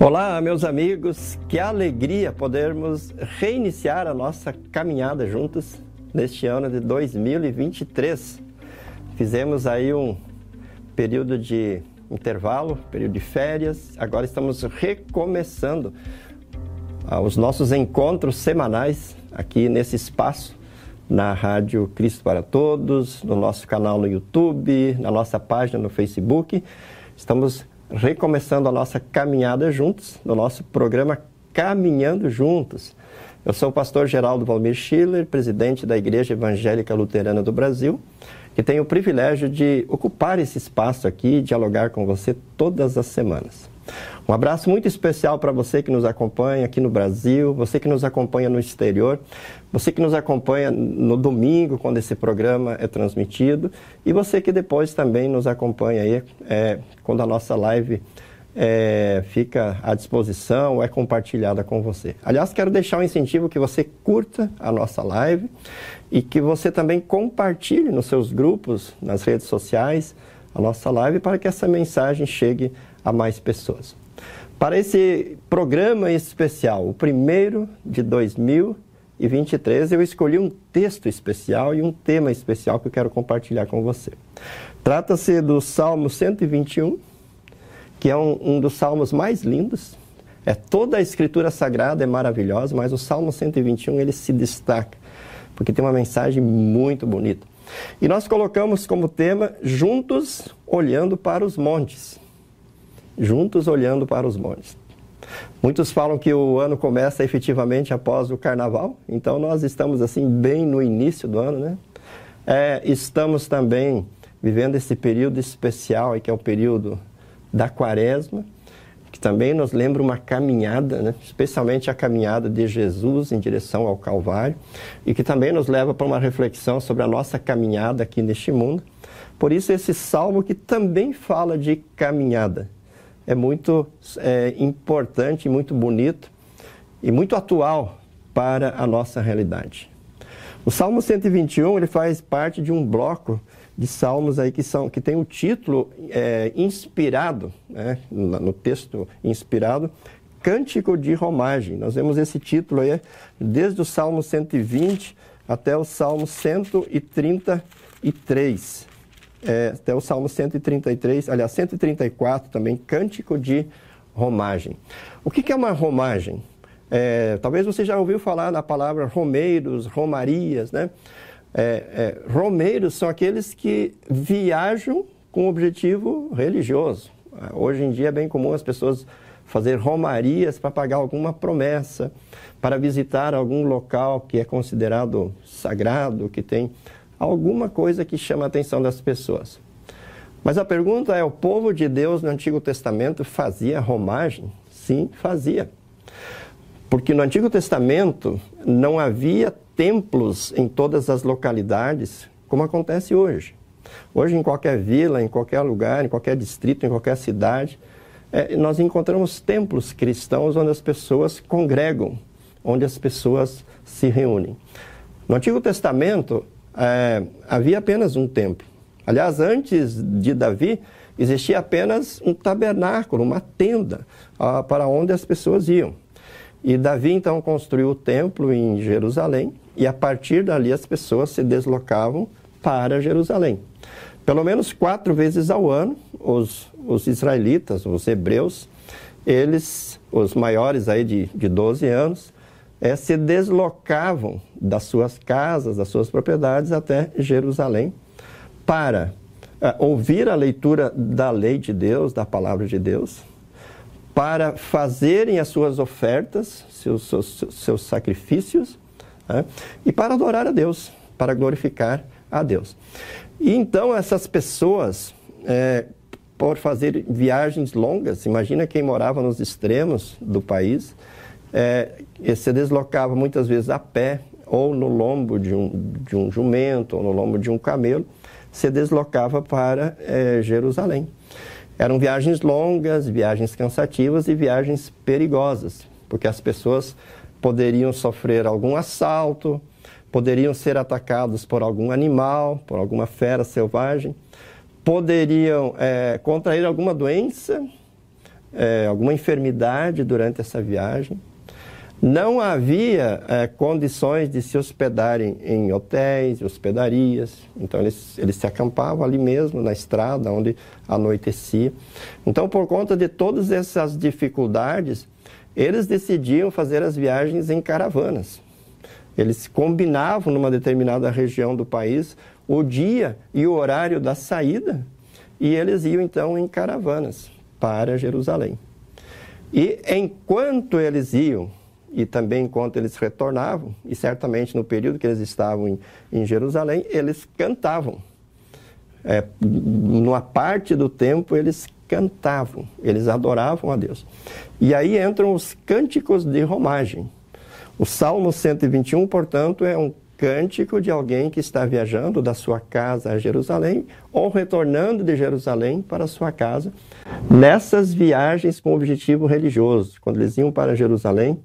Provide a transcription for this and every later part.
Olá, meus amigos, que alegria podermos reiniciar a nossa caminhada juntos neste ano de 2023. Fizemos aí um período de intervalo, período de férias, agora estamos recomeçando ah, os nossos encontros semanais aqui nesse espaço na Rádio Cristo para Todos, no nosso canal no YouTube, na nossa página no Facebook. Estamos recomeçando a nossa caminhada juntos, no nosso programa Caminhando Juntos. Eu sou o pastor Geraldo Valmir Schiller, presidente da Igreja Evangélica Luterana do Brasil, que tenho o privilégio de ocupar esse espaço aqui e dialogar com você todas as semanas. Um abraço muito especial para você que nos acompanha aqui no Brasil, você que nos acompanha no exterior, você que nos acompanha no domingo, quando esse programa é transmitido, e você que depois também nos acompanha aí é, quando a nossa live é, fica à disposição é compartilhada com você. Aliás, quero deixar um incentivo que você curta a nossa live e que você também compartilhe nos seus grupos, nas redes sociais, a nossa live para que essa mensagem chegue a mais pessoas. Para esse programa especial, o primeiro de 2023, eu escolhi um texto especial e um tema especial que eu quero compartilhar com você. Trata-se do Salmo 121, que é um, um dos salmos mais lindos. É toda a escritura sagrada é maravilhosa, mas o Salmo 121 ele se destaca porque tem uma mensagem muito bonita. E nós colocamos como tema juntos olhando para os montes juntos olhando para os montes. Muitos falam que o ano começa efetivamente após o carnaval, então nós estamos assim bem no início do ano, né? É, estamos também vivendo esse período especial, que é o período da quaresma, que também nos lembra uma caminhada, né? especialmente a caminhada de Jesus em direção ao Calvário, e que também nos leva para uma reflexão sobre a nossa caminhada aqui neste mundo. Por isso, esse salmo que também fala de caminhada é muito é, importante, muito bonito e muito atual para a nossa realidade. O Salmo 121 ele faz parte de um bloco de salmos aí que são que tem o título é, inspirado, né, no texto inspirado, Cântico de Romagem. Nós vemos esse título aí desde o Salmo 120 até o Salmo 133 é, até o Salmo 133, aliás, 134 também, Cântico de Romagem. O que, que é uma romagem? É, talvez você já ouviu falar na palavra romeiros, romarias, né? É, é, romeiros são aqueles que viajam com objetivo religioso. Hoje em dia é bem comum as pessoas fazer romarias para pagar alguma promessa, para visitar algum local que é considerado sagrado, que tem alguma coisa que chama a atenção das pessoas. Mas a pergunta é: o povo de Deus no Antigo Testamento fazia romagem? Sim, fazia. Porque no Antigo Testamento não havia templos em todas as localidades, como acontece hoje. Hoje, em qualquer vila, em qualquer lugar, em qualquer distrito, em qualquer cidade, é, nós encontramos templos cristãos onde as pessoas congregam, onde as pessoas se reúnem. No Antigo Testamento, é, havia apenas um templo. Aliás, antes de Davi, existia apenas um tabernáculo, uma tenda, ah, para onde as pessoas iam. E Davi então construiu o templo em Jerusalém, e a partir dali as pessoas se deslocavam para Jerusalém. Pelo menos quatro vezes ao ano, os, os israelitas, os hebreus, eles, os maiores aí de, de 12 anos, é, se deslocavam das suas casas, das suas propriedades até Jerusalém para é, ouvir a leitura da lei de Deus, da palavra de Deus, para fazerem as suas ofertas, seus, seus, seus sacrifícios, né, e para adorar a Deus, para glorificar a Deus. E então essas pessoas, é, por fazer viagens longas, imagina quem morava nos extremos do país, é, se deslocava muitas vezes a pé ou no lombo de um, de um jumento ou no lombo de um camelo, se deslocava para é, Jerusalém. Eram viagens longas, viagens cansativas e viagens perigosas, porque as pessoas poderiam sofrer algum assalto, poderiam ser atacados por algum animal, por alguma fera selvagem, poderiam é, contrair alguma doença é, alguma enfermidade durante essa viagem. Não havia é, condições de se hospedarem em hotéis, hospedarias, então eles, eles se acampavam ali mesmo, na estrada, onde anoitecia. Então, por conta de todas essas dificuldades, eles decidiam fazer as viagens em caravanas. Eles combinavam numa determinada região do país o dia e o horário da saída e eles iam então em caravanas para Jerusalém. E enquanto eles iam e também enquanto eles retornavam, e certamente no período que eles estavam em, em Jerusalém, eles cantavam. É, numa parte do tempo eles cantavam, eles adoravam a Deus. E aí entram os cânticos de romagem. O Salmo 121, portanto, é um cântico de alguém que está viajando da sua casa a Jerusalém ou retornando de Jerusalém para sua casa, nessas viagens com objetivo religioso. Quando eles iam para Jerusalém,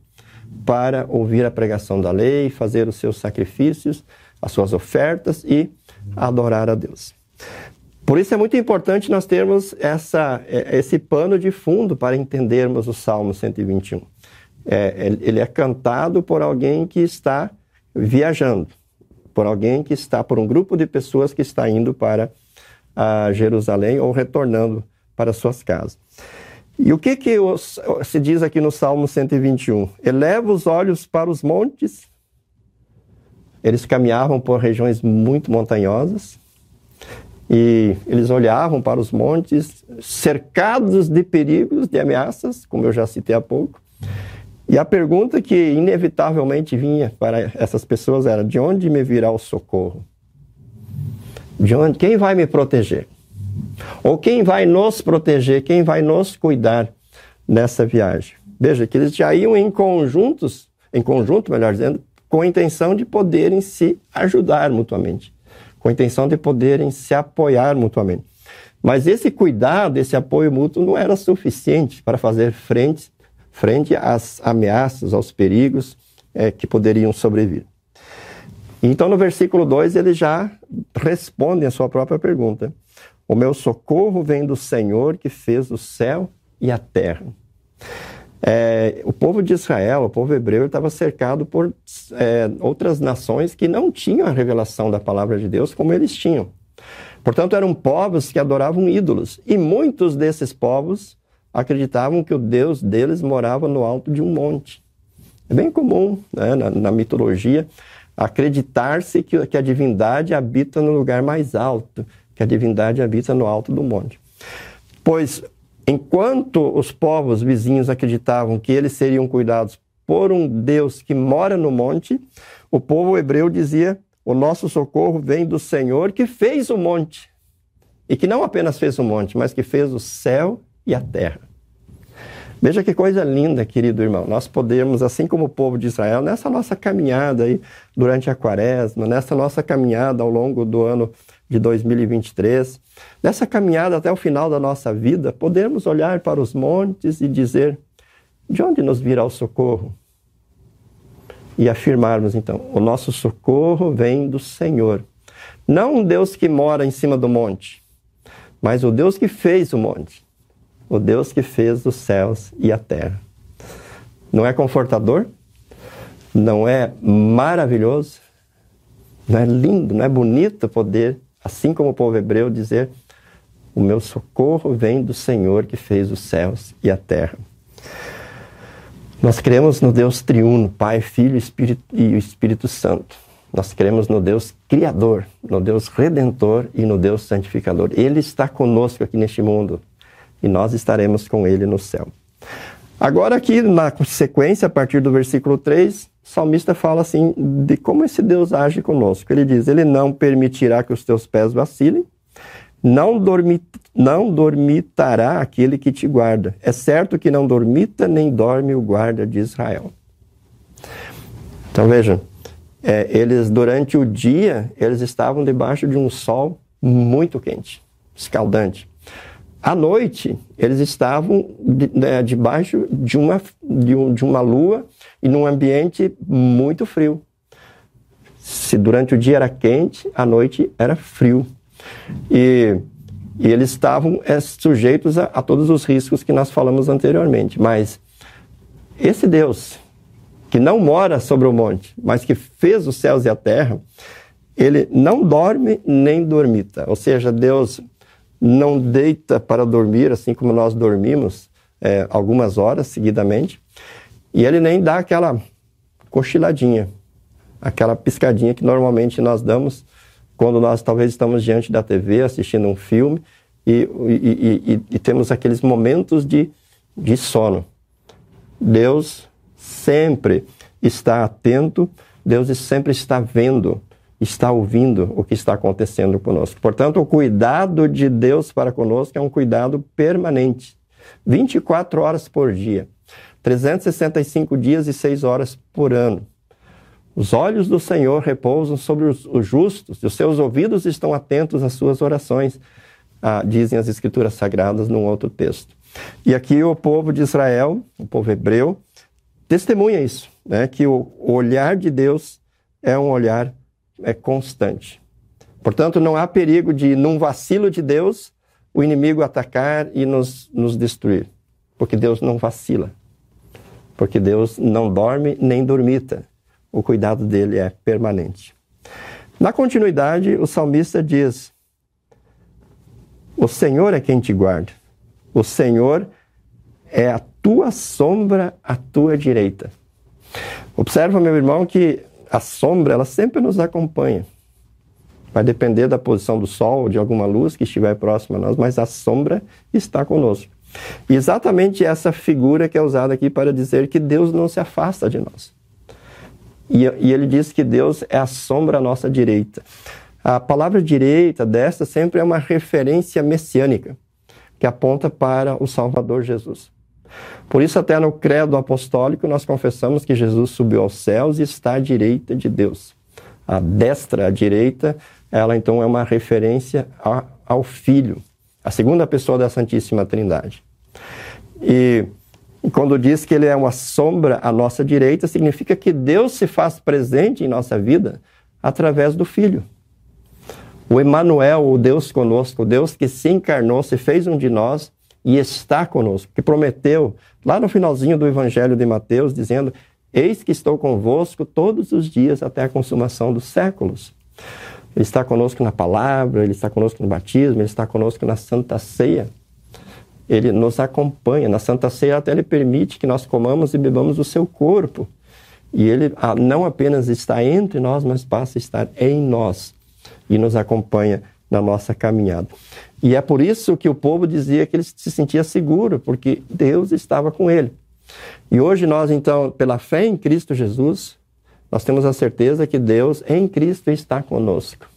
para ouvir a pregação da lei, fazer os seus sacrifícios, as suas ofertas e adorar a Deus. Por isso é muito importante nós termos essa, é, esse pano de fundo para entendermos o Salmo 121. É, ele é cantado por alguém que está viajando, por alguém que está, por um grupo de pessoas que está indo para a Jerusalém ou retornando para suas casas. E o que, que se diz aqui no Salmo 121? Eleva os olhos para os montes. Eles caminhavam por regiões muito montanhosas e eles olhavam para os montes, cercados de perigos, de ameaças, como eu já citei há pouco. E a pergunta que inevitavelmente vinha para essas pessoas era: de onde me virá o socorro? De onde? Quem vai me proteger? Ou quem vai nos proteger, quem vai nos cuidar nessa viagem? Veja que eles já iam em conjuntos, em conjunto, melhor dizendo, com a intenção de poderem se ajudar mutuamente, com a intenção de poderem se apoiar mutuamente. Mas esse cuidado, esse apoio mútuo não era suficiente para fazer frente, frente às ameaças, aos perigos é, que poderiam sobrevir. Então, no versículo 2, ele já responde a sua própria pergunta. O meu socorro vem do Senhor que fez o céu e a terra. É, o povo de Israel, o povo hebreu, estava cercado por é, outras nações que não tinham a revelação da palavra de Deus como eles tinham. Portanto, eram povos que adoravam ídolos. E muitos desses povos acreditavam que o Deus deles morava no alto de um monte. É bem comum né, na, na, mitologia acreditar-se que, que a divindade habita no lugar mais alto que a divindade habita no alto do monte. Pois, enquanto os povos vizinhos acreditavam que eles seriam cuidados por um Deus que mora no monte, o povo hebreu dizia: o nosso socorro vem do Senhor que fez o monte. E que não apenas fez o monte, mas que fez o céu e a terra. Veja que coisa linda, querido irmão. Nós podemos, assim como o povo de Israel, nessa nossa caminhada aí durante a quaresma, nessa nossa caminhada ao longo do ano de 2023, nessa caminhada até o final da nossa vida, podemos olhar para os montes e dizer: de onde nos virá o socorro? E afirmarmos então: o nosso socorro vem do Senhor. Não um Deus que mora em cima do monte, mas o Deus que fez o monte, o Deus que fez os céus e a terra. Não é confortador? Não é maravilhoso? Não é lindo? Não é bonito poder assim como o povo hebreu, dizer: O meu socorro vem do Senhor que fez os céus e a terra. Nós cremos no Deus triuno, Pai, Filho Espírito, e o Espírito Santo. Nós cremos no Deus Criador, no Deus Redentor e no Deus Santificador. Ele está conosco aqui neste mundo e nós estaremos com Ele no céu. Agora, aqui na sequência, a partir do versículo 3, o salmista fala assim de como esse Deus age conosco. Ele diz: Ele não permitirá que os teus pés vacilem, não, dormi, não dormitará aquele que te guarda. É certo que não dormita nem dorme o guarda de Israel. Então vejam, é, eles durante o dia eles estavam debaixo de um sol muito quente, escaldante. À noite, eles estavam de, né, debaixo de uma, de, um, de uma lua e num ambiente muito frio. Se durante o dia era quente, à noite era frio. E E eles estavam é, sujeitos a, a todos os riscos que nós falamos anteriormente. Mas esse Deus, que não mora sobre o monte, mas que fez os céus e a terra, ele não dorme nem dormita. Ou seja, Deus não deita para dormir, assim como nós dormimos é, algumas horas seguidamente, e ele nem dá aquela cochiladinha, aquela piscadinha que normalmente nós damos quando nós talvez estamos diante da TV assistindo um filme e, e, e, e temos aqueles momentos de, de sono. Deus sempre está atento, Deus sempre está vendo, está ouvindo o que está acontecendo conosco. Portanto, o cuidado de Deus para conosco é um cuidado permanente, 24 horas por dia, 365 dias e 6 horas por ano. Os olhos do Senhor repousam sobre os, os justos, e os seus ouvidos estão atentos às suas orações, ah, dizem as Escrituras Sagradas num outro texto. E aqui o povo de Israel, o povo hebreu, testemunha isso, né? que o olhar de Deus é um olhar é, constante. Portanto, não há perigo de, num vacilo de Deus, o inimigo atacar e nos, nos destruir, porque Deus não vacila, porque Deus não dorme nem dormita o cuidado dele é permanente. Na continuidade, o salmista diz: O Senhor é quem te guarda, o Senhor é a tua sombra à tua direita. Observa, meu irmão, que a sombra ela sempre nos acompanha. Vai depender da posição do sol ou de alguma luz que estiver próxima a nós, mas a sombra está conosco. E exatamente essa figura que é usada aqui para dizer que Deus não se afasta de nós. E, e ele diz que Deus é a sombra à nossa direita. A palavra direita desta sempre é uma referência messiânica, que aponta para o Salvador Jesus. Por isso, até no credo apostólico, nós confessamos que Jesus subiu aos céus e está à direita de Deus. A destra, a direita, ela então é uma referência a, ao Filho, a segunda pessoa da Santíssima Trindade. E quando diz que ele é uma sombra à nossa direita, significa que Deus se faz presente em nossa vida através do Filho. O Emmanuel, o Deus conosco, o Deus que se encarnou, se fez um de nós e está conosco, que prometeu lá no finalzinho do Evangelho de Mateus, dizendo: Eis que estou convosco todos os dias até a consumação dos séculos. Ele está conosco na palavra, ele está conosco no batismo, ele está conosco na Santa Ceia ele nos acompanha. Na Santa Ceia até ele permite que nós comamos e bebamos o seu corpo. E ele ah, não apenas está entre nós, mas passa a estar em nós e nos acompanha na nossa caminhada. E é por isso que o povo dizia que ele se sentia seguro, porque Deus estava com ele. E hoje nós, então, pela fé em Cristo Jesus, nós temos a certeza que Deus em Cristo está conosco.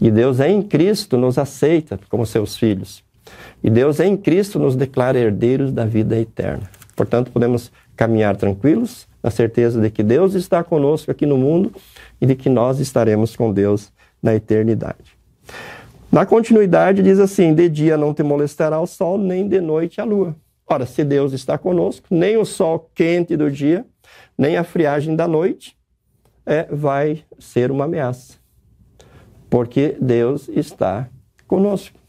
E Deus em Cristo nos aceita como seus filhos. E Deus em Cristo nos declara herdeiros da vida eterna. Portanto, podemos caminhar tranquilos, na certeza de que Deus está conosco aqui no mundo e de que nós estaremos com Deus na eternidade. Na continuidade, diz assim: De dia não te molestará o sol, nem de noite a lua. Ora, se Deus está conosco, nem o sol quente do dia, nem a friagem da noite é, vai ser uma ameaça. Porque Deus está conosco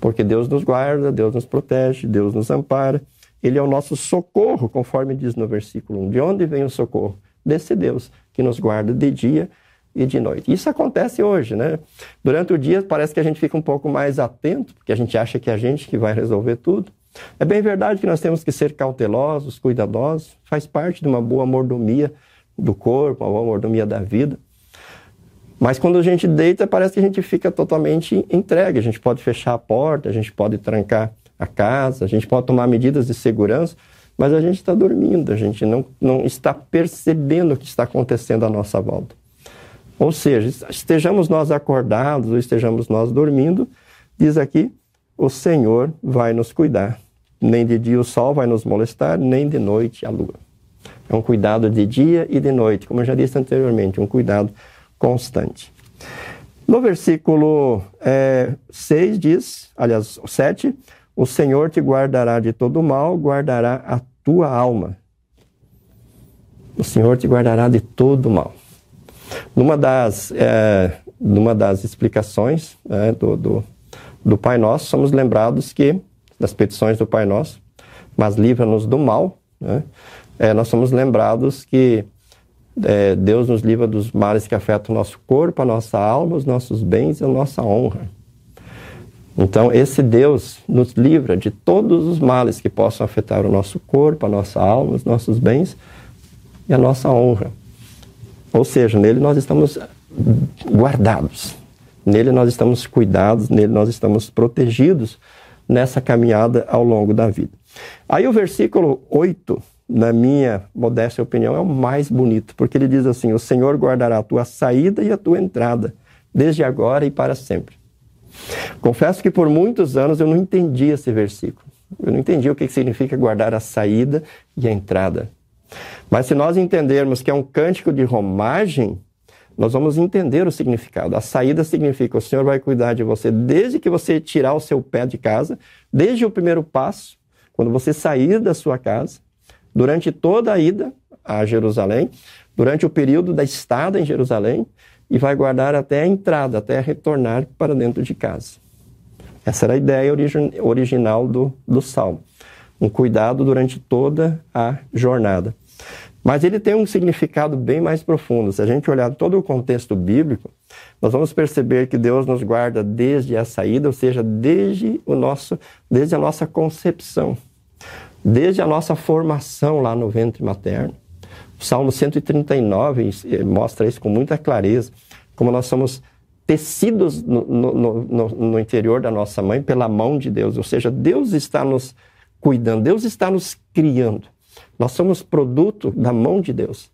porque Deus nos guarda, Deus nos protege, Deus nos ampara. Ele é o nosso socorro, conforme diz no versículo 1. De onde vem o socorro? Desse Deus que nos guarda de dia e de noite. Isso acontece hoje, né? Durante o dia parece que a gente fica um pouco mais atento, porque a gente acha que é a gente que vai resolver tudo. É bem verdade que nós temos que ser cautelosos, cuidadosos, faz parte de uma boa mordomia do corpo, uma boa mordomia da vida. Mas quando a gente deita, parece que a gente fica totalmente entregue. A gente pode fechar a porta, a gente pode trancar a casa, a gente pode tomar medidas de segurança, mas a gente está dormindo, a gente não, não está percebendo o que está acontecendo à nossa volta. Ou seja, estejamos nós acordados ou estejamos nós dormindo, diz aqui, o Senhor vai nos cuidar. Nem de dia o sol vai nos molestar, nem de noite a lua. É um cuidado de dia e de noite, como eu já disse anteriormente, um cuidado constante. No versículo é, 6 diz, aliás, 7, o Senhor te guardará de todo mal, guardará a tua alma. O Senhor te guardará de todo mal. Numa das, é, numa das explicações é, do, do, do Pai Nosso, somos lembrados que, das petições do Pai Nosso, mas livra-nos do mal, né? é, nós somos lembrados que é, Deus nos livra dos males que afetam o nosso corpo, a nossa alma, os nossos bens e a nossa honra. Então, esse Deus nos livra de todos os males que possam afetar o nosso corpo, a nossa alma, os nossos bens e a nossa honra. Ou seja, nele nós estamos guardados, nele nós estamos cuidados, nele nós estamos protegidos nessa caminhada ao longo da vida. Aí o versículo 8 na minha modesta opinião, é o mais bonito, porque ele diz assim: O Senhor guardará a tua saída e a tua entrada, desde agora e para sempre. Confesso que por muitos anos eu não entendi esse versículo. Eu não entendi o que significa guardar a saída e a entrada. Mas se nós entendermos que é um cântico de romagem, nós vamos entender o significado. A saída significa o Senhor vai cuidar de você desde que você tirar o seu pé de casa, desde o primeiro passo, quando você sair da sua casa, durante toda a ida a Jerusalém, durante o período da estada em Jerusalém, e vai guardar até a entrada, até retornar para dentro de casa. Essa era a ideia origi original do, do salmo. Um cuidado durante toda a jornada. Mas ele tem um significado bem mais profundo. Se a gente olhar todo o contexto bíblico, nós vamos perceber que Deus nos guarda desde a saída, ou seja, desde, o nosso, desde a nossa concepção desde a nossa formação lá no ventre materno. O Salmo 139 eh, mostra isso com muita clareza, como nós somos tecidos no, no, no, no, interior da nossa mãe pela mão de Deus, ou seja, Deus está nos cuidando, Deus está nos criando. Nós somos produto da mão de Deus.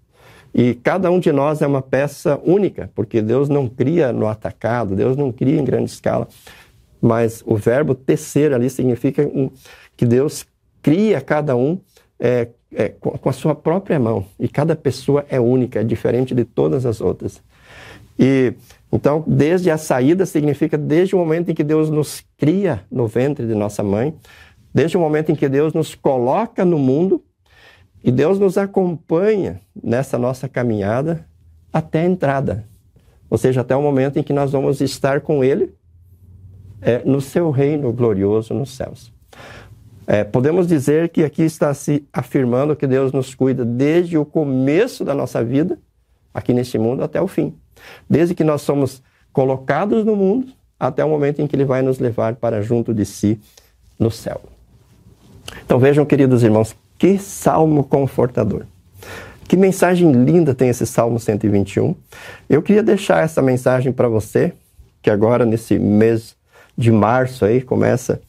E cada um de nós é uma peça única, porque Deus não cria no atacado, Deus não cria em grande escala. Mas o verbo tecer ali significa que Deus cria cada um é, é, com a sua própria mão. E cada pessoa é única, é diferente de todas as outras. E então, desde a saída significa desde o momento em que Deus nos cria no ventre de nossa mãe, desde o momento em que Deus nos coloca no mundo e Deus nos acompanha nessa nossa caminhada até a entrada. Ou seja, até o momento em que nós vamos estar com Ele é, no seu reino glorioso nos céus. É, podemos dizer que aqui está se afirmando que Deus nos cuida desde o começo da nossa vida, aqui neste mundo, até o fim. Desde que nós somos colocados no mundo, até o momento em que Ele vai nos levar para junto de si no céu. Então vejam, queridos irmãos, que salmo confortador. Que mensagem linda tem esse Salmo 121. Eu queria deixar essa mensagem para você, que agora, nesse mês de março aí, começa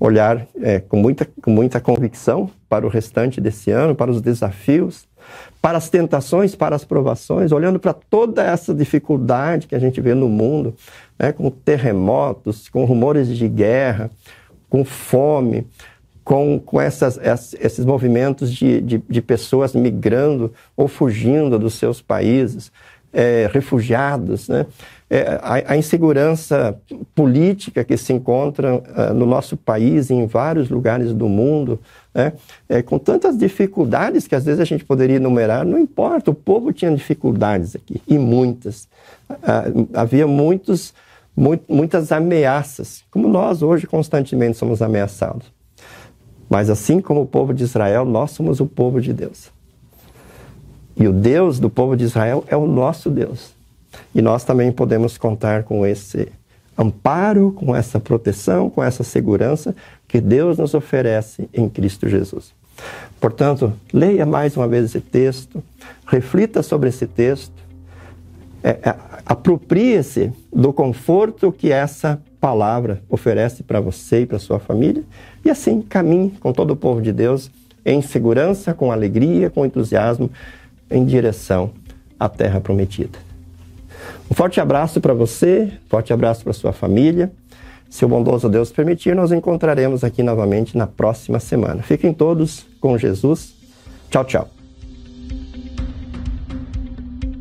olhar é, com, muita, com muita convicção para o restante desse ano, para os desafios, para as tentações, para as provações, olhando para toda essa dificuldade que a gente vê no mundo, né, com terremotos, com rumores de guerra, com fome, com, com essas, esses movimentos de, de, de pessoas migrando ou fugindo dos seus países, é, refugiados, né? É, a, a, insegurança política que se encontra uh, no nosso país, em vários lugares do mundo, né? é, com tantas dificuldades que às vezes a gente poderia enumerar, não importa, o povo tinha dificuldades aqui, e muitas. Uh, havia muitos, muito, muitas ameaças, como nós hoje constantemente somos ameaçados. Mas assim como o povo de Israel, nós somos o povo de Deus. E o Deus do povo de Israel é o nosso Deus. E nós também podemos contar com esse amparo, com essa proteção, com essa segurança que Deus nos oferece em Cristo Jesus. Portanto, leia mais uma vez esse texto, reflita sobre esse texto, é, é, aproprie-se do conforto que essa palavra oferece para você e para sua família, e assim caminhe com todo o povo de Deus em segurança, com alegria, com entusiasmo, em direção à terra prometida. Um forte abraço para você, forte abraço para sua família. Se o bondoso Deus permitir, nós encontraremos aqui novamente na próxima semana. Fiquem todos com Jesus. Tchau, tchau.